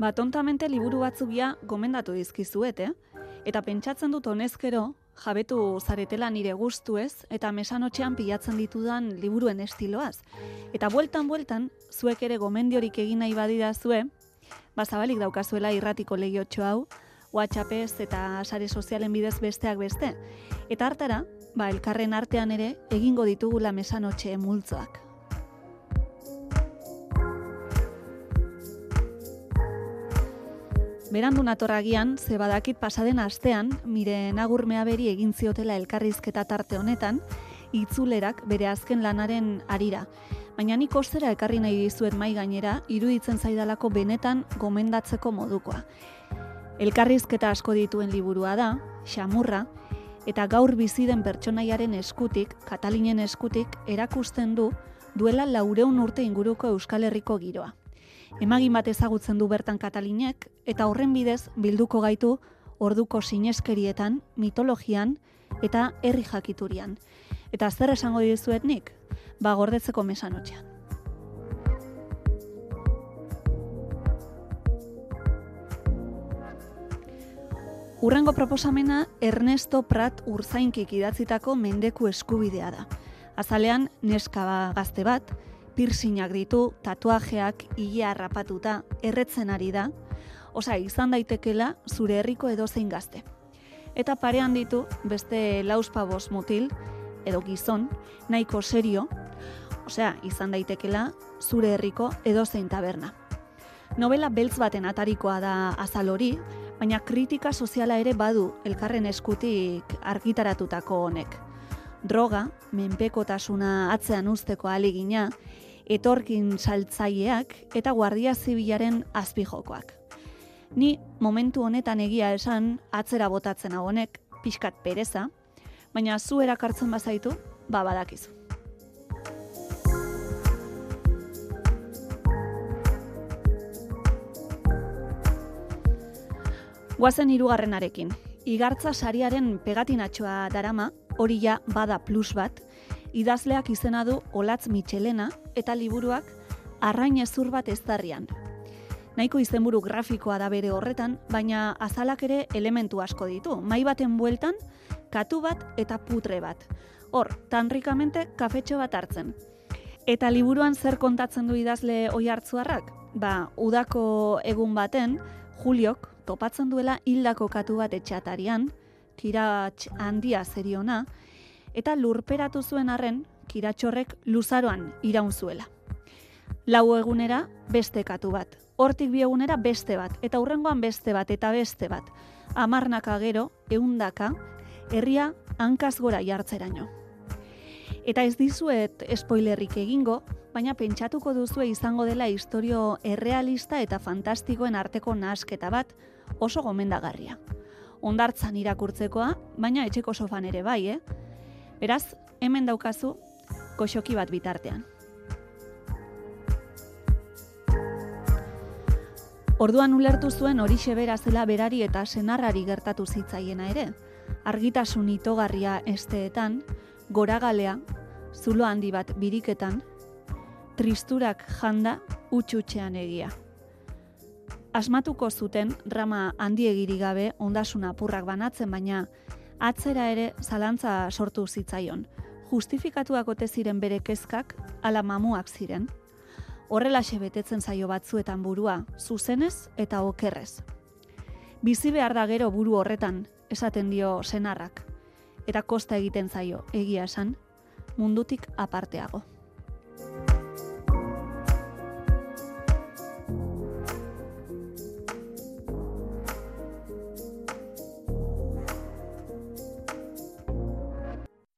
Ba, tontamente liburu batzugia gomendatu dizkizuet, eh? Eta pentsatzen dut honezkero, jabetu zaretela nire gustu ez, eta mesanotxean pilatzen ditudan liburuen estiloaz. Eta bueltan bueltan, zuek ere gomendiorik egin nahi badira zue, ba, zabalik daukazuela irratiko legiotxo hau, WhatsAppez eta sare sozialen bidez besteak beste. Eta hartara, ba, elkarren artean ere, egingo ditugula mesanotxe multzoak. Berandu natorragian, ze badakit pasaden astean, mire nagurmea beri egin ziotela elkarrizketa tarte honetan, itzulerak bere azken lanaren arira. Baina nik ostera ekarri nahi dizuet mai gainera, iruditzen zaidalako benetan gomendatzeko modukoa. Elkarrizketa asko dituen liburua da, xamurra, eta gaur bizi den pertsonaiaren eskutik, Katalinen eskutik, erakusten du duela laureun urte inguruko Euskal Herriko giroa emagin bat ezagutzen du bertan Katalinek, eta horren bidez bilduko gaitu orduko sineskerietan, mitologian eta herri jakiturian. Eta zer esango dizuet nik? Ba gordetzeko mesanotxean. Urrengo proposamena Ernesto Prat urzainkik idatzitako mendeku eskubidea da. Azalean, neska gazte bat, piercingak ditu, tatuajeak ia harrapatuta erretzen ari da, osa izan daitekela zure herriko edozein gazte. Eta parean ditu beste lauspabos mutil edo gizon nahiko serio, osea izan daitekela zure herriko edozein taberna. Novela beltz baten atarikoa da azal hori, baina kritika soziala ere badu elkarren eskutik argitaratutako honek. Droga, menpekotasuna atzean usteko alegina, etorkin saltzaileak eta guardia zibilaren azpijokoak. Ni momentu honetan egia esan atzera botatzen hau honek, pixkat pereza, baina zu erakartzen bazaitu, ba badakizu. Guazen hirugarrenarekin. Igartza sariaren pegatinatxoa darama, hori ja bada plus bat, idazleak izena du Olatz Michelena eta liburuak Arrain ezur bat eztarrian. Nahiko izenburu grafikoa da bere horretan, baina azalak ere elementu asko ditu. Mai baten bueltan, katu bat eta putre bat. Hor, tanrikamente kafetxo bat hartzen. Eta liburuan zer kontatzen du idazle oi hartzuarrak? Ba, udako egun baten, Juliok topatzen duela hildako katu bat etxatarian, kiratx handia zeriona, eta lurperatu zuen arren kiratxorrek luzaroan iraun zuela. Lau egunera beste katu bat, hortik bi egunera beste bat, eta hurrengoan beste bat, eta beste bat. Amarnaka gero, eundaka, herria hankaz gora jartzeraino. Eta ez dizuet spoilerrik egingo, baina pentsatuko duzue izango dela historio errealista eta fantastikoen arteko nasketa bat oso gomendagarria. Ondartzan irakurtzekoa, baina etxeko sofan ere bai, eh? Beraz, hemen daukazu goxoki bat bitartean. Orduan ulertu zuen hori bera zela berari eta senarrari gertatu zitzaiena ere. Argitasun itogarria esteetan, goragalea, zulo handi bat biriketan, tristurak janda utxutxean egia. Asmatuko zuten rama handiegiri gabe ondasuna apurrak banatzen, baina atzera ere zalantza sortu zitzaion. Justifikatuak ote ziren bere kezkak, ala mamuak ziren. Horrela betetzen zaio batzuetan burua, zuzenez eta okerrez. Bizi behar da gero buru horretan, esaten dio senarrak. Eta kosta egiten zaio, egia esan, mundutik aparteago.